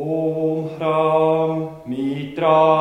ॐ ह्रां मित्राय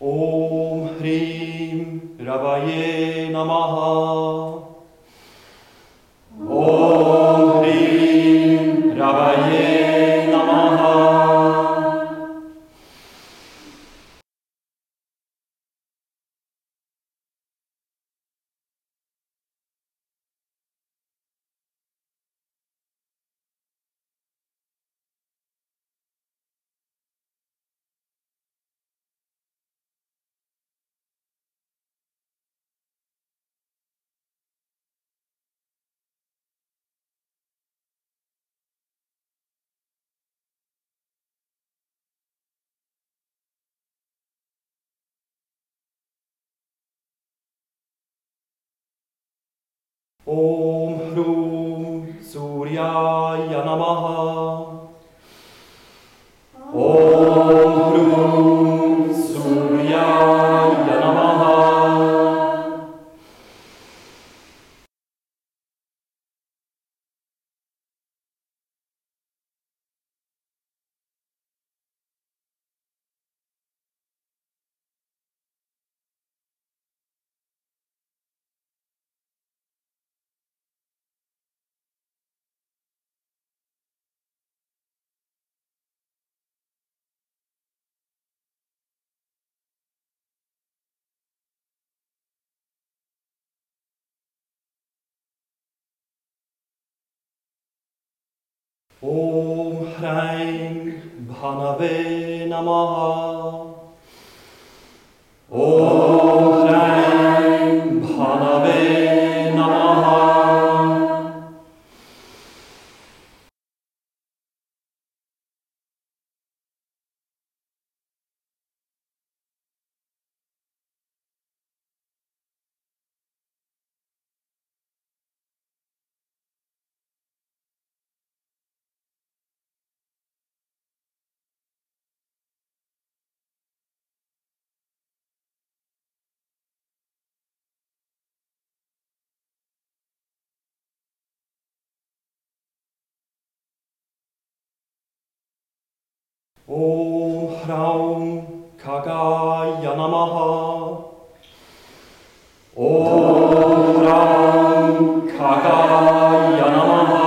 Om Hrim Ravaye Namaha. Om Om Hrein Bhanave Namaha Om Om Hraum Kagaya Namaha. Om Hraum Kagaya Namaha.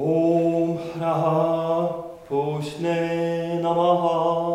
옴 하나 보시네 나마하.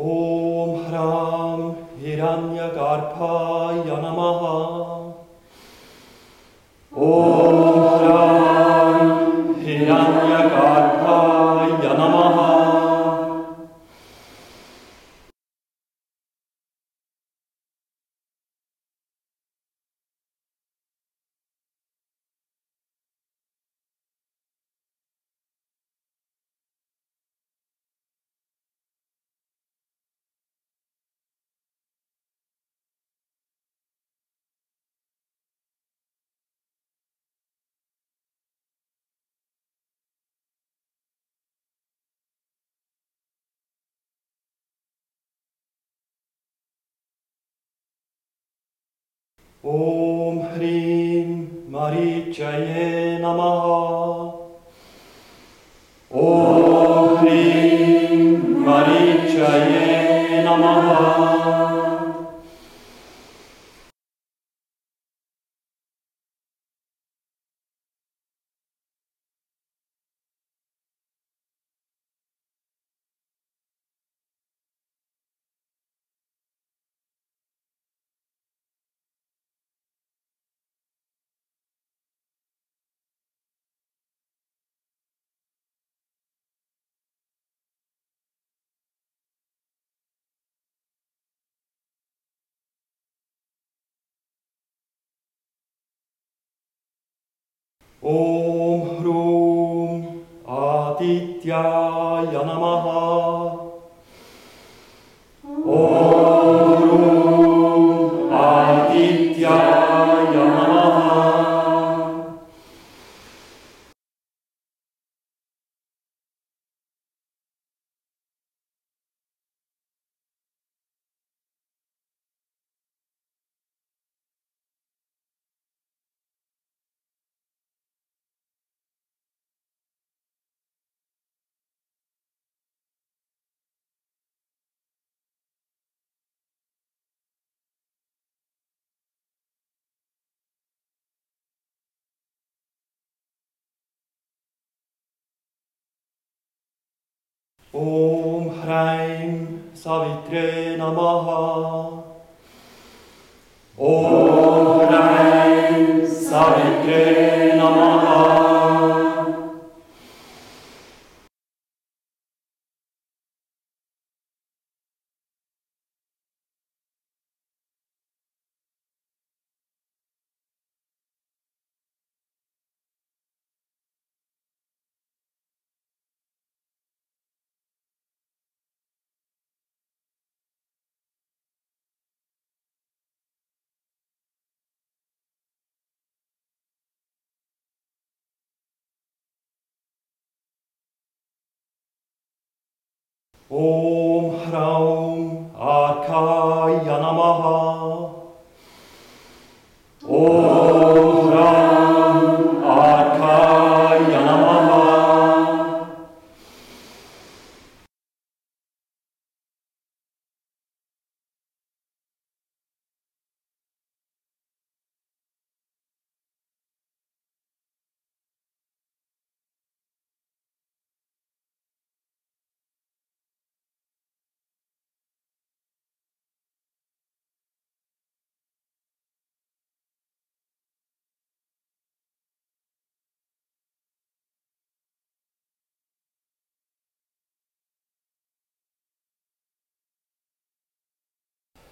ॐ ह्रां हिरण्यगर्भाय नमः Om Hrim Marichaye ॐ ह्रूं आदित्याय नमः Om Hreim Savitre Namaha. Om Hreim Savitre Namaha. Oh.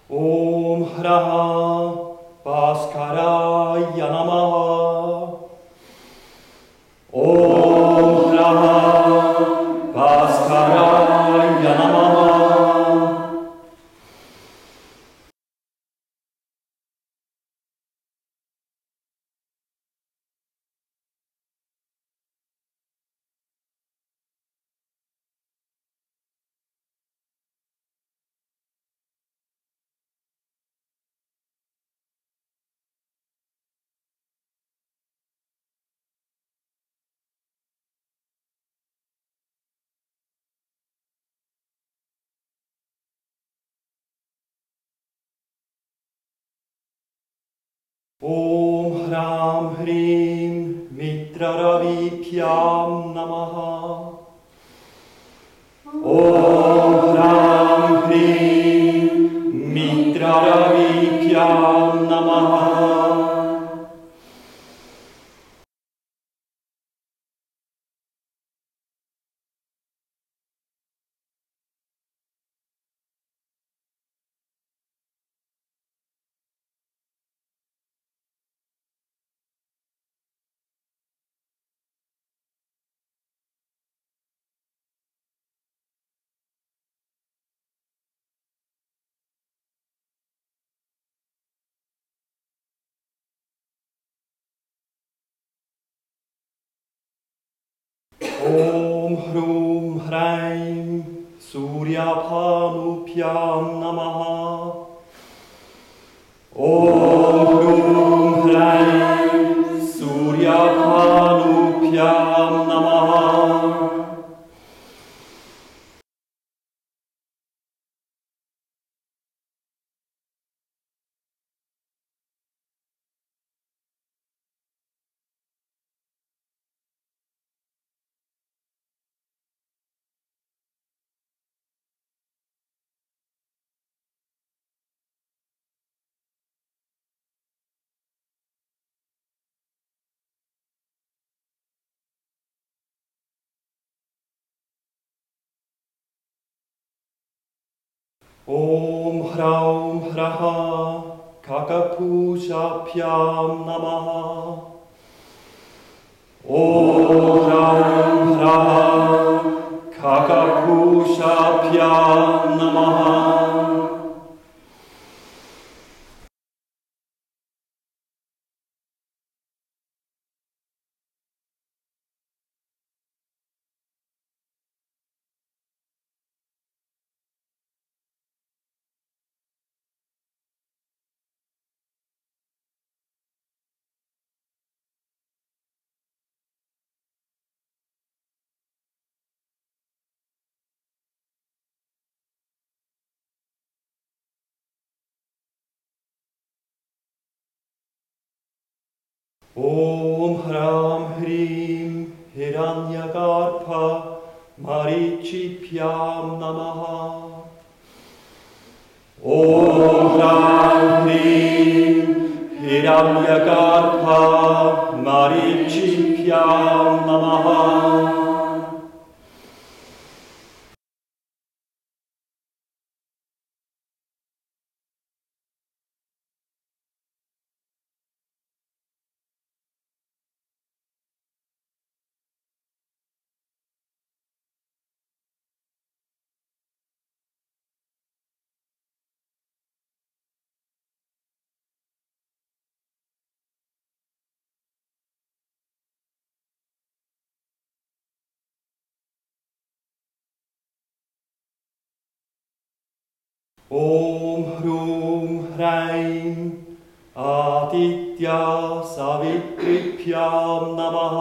ॐ ह्रः भास्कराय नमः ॐ ह्रां ह्रीं मित्ररवीभ्यां नमः ॐ ह्रां ह्रीं मित्ररवीभ्यां नमः ॐ ह्रूं ह्रैं सूर्याभानुभ्यां नमः ॐ ॐ ह्रौं ह्रः ककपूषाभ्यां नमः ॐ ह्रौं ह्रः ककपूषाभ्यां नमः ॐ ह्रां ह्रीं हिरण्यगार्भ मरीचिभ्यां नमः ॐ ह्रां ह्रीं हिरण्यगार्भ मरीचिभ्यां नमः ॐ ह्रूं ह्रैं आदित्या सवित्रिभ्यां नमः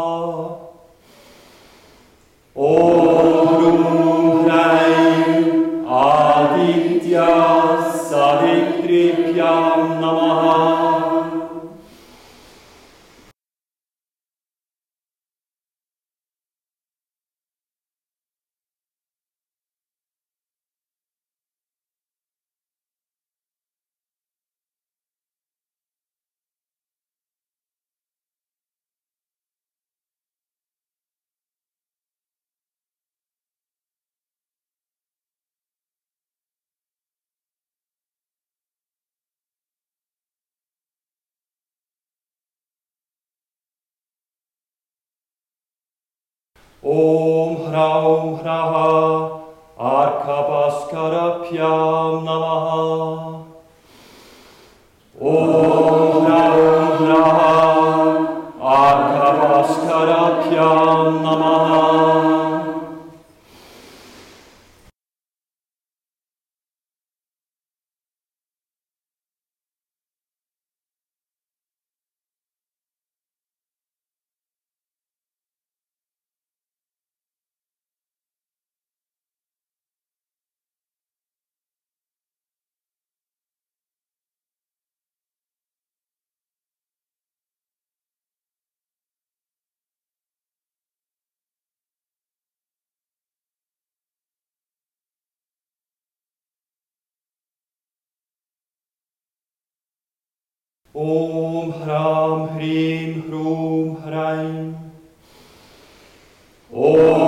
ॐ ॐ ह्रौं ह्रः Om hram hrim Hrum, hreim. Om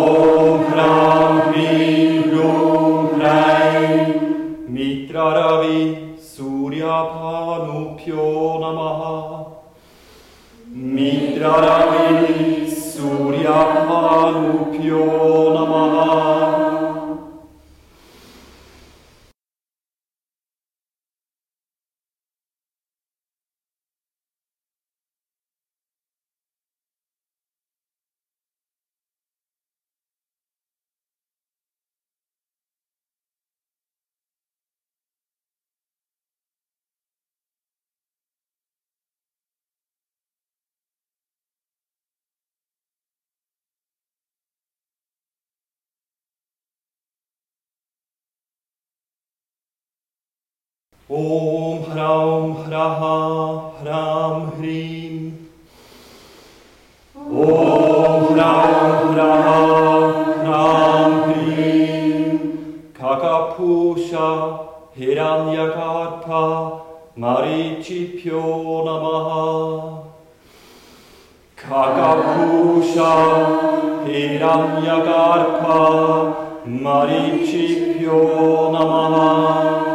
옴 하라옴 하라하 하람 흐림 옴 하라옴 하라하 하람 흐림 가가푸샤 헤란야가타 마리치표 나마하 가가푸샤 헤란야가타 마리치표 나마하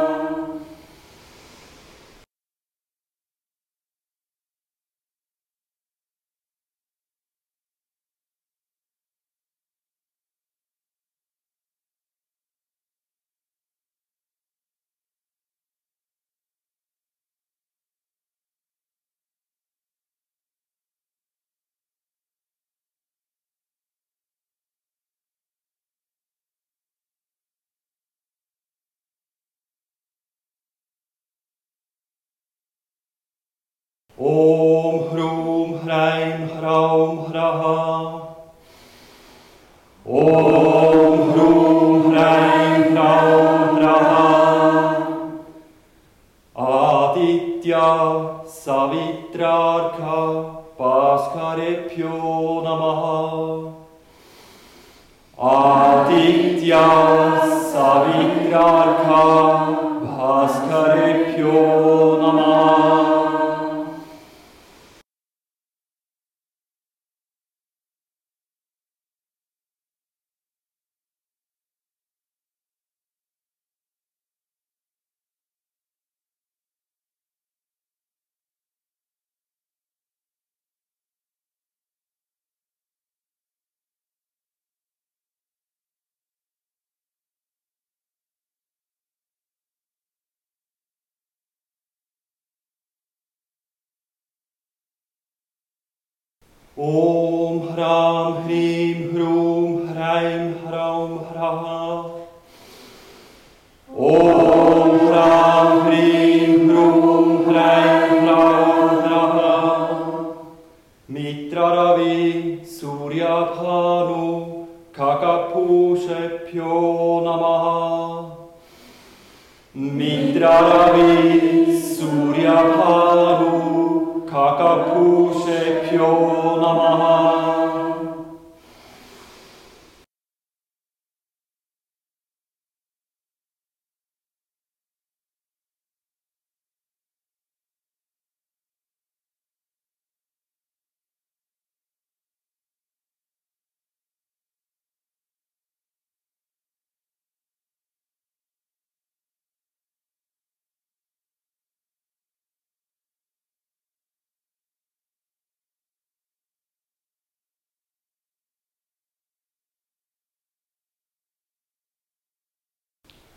哦。Om hram hrim hrum hraim hraum hra. Om hram hrim hrum hraim hraum hra. Mitra ravi surya panu kakapushe pyo namaha. Mitra ravi surya panu kakapushe pyo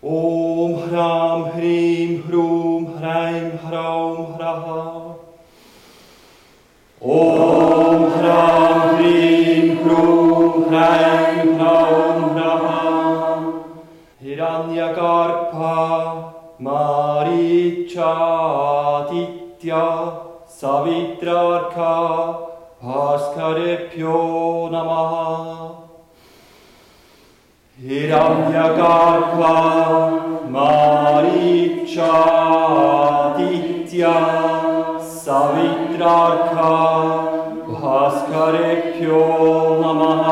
ॐ ह्रां ह्रीं ह्रूं ह्रैं ह्रौं ह्रः ॐ ह्रां ह्रीं ह्रूं ह्रैं ह्रौं ह्रः हिरण्यगर्भा मारीचादित्य सवित्रार्क भास्करेभ्यो नमः हिरण्यगर्भा मारीचादित्य सवित्रार्क भास्करेभ्यो नमः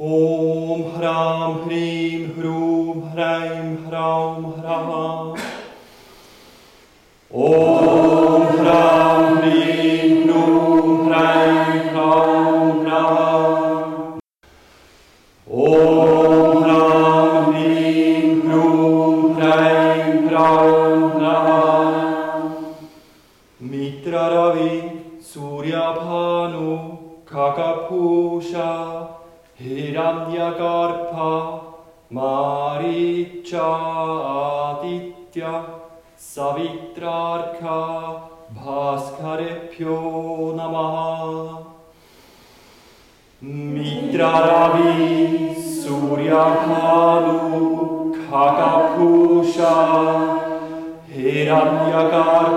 ॐ ह्रां ह्रीं ह्रूं ह्रैं ह्रौं ह्रः ॐ Agapusha, Hiranyagarpa,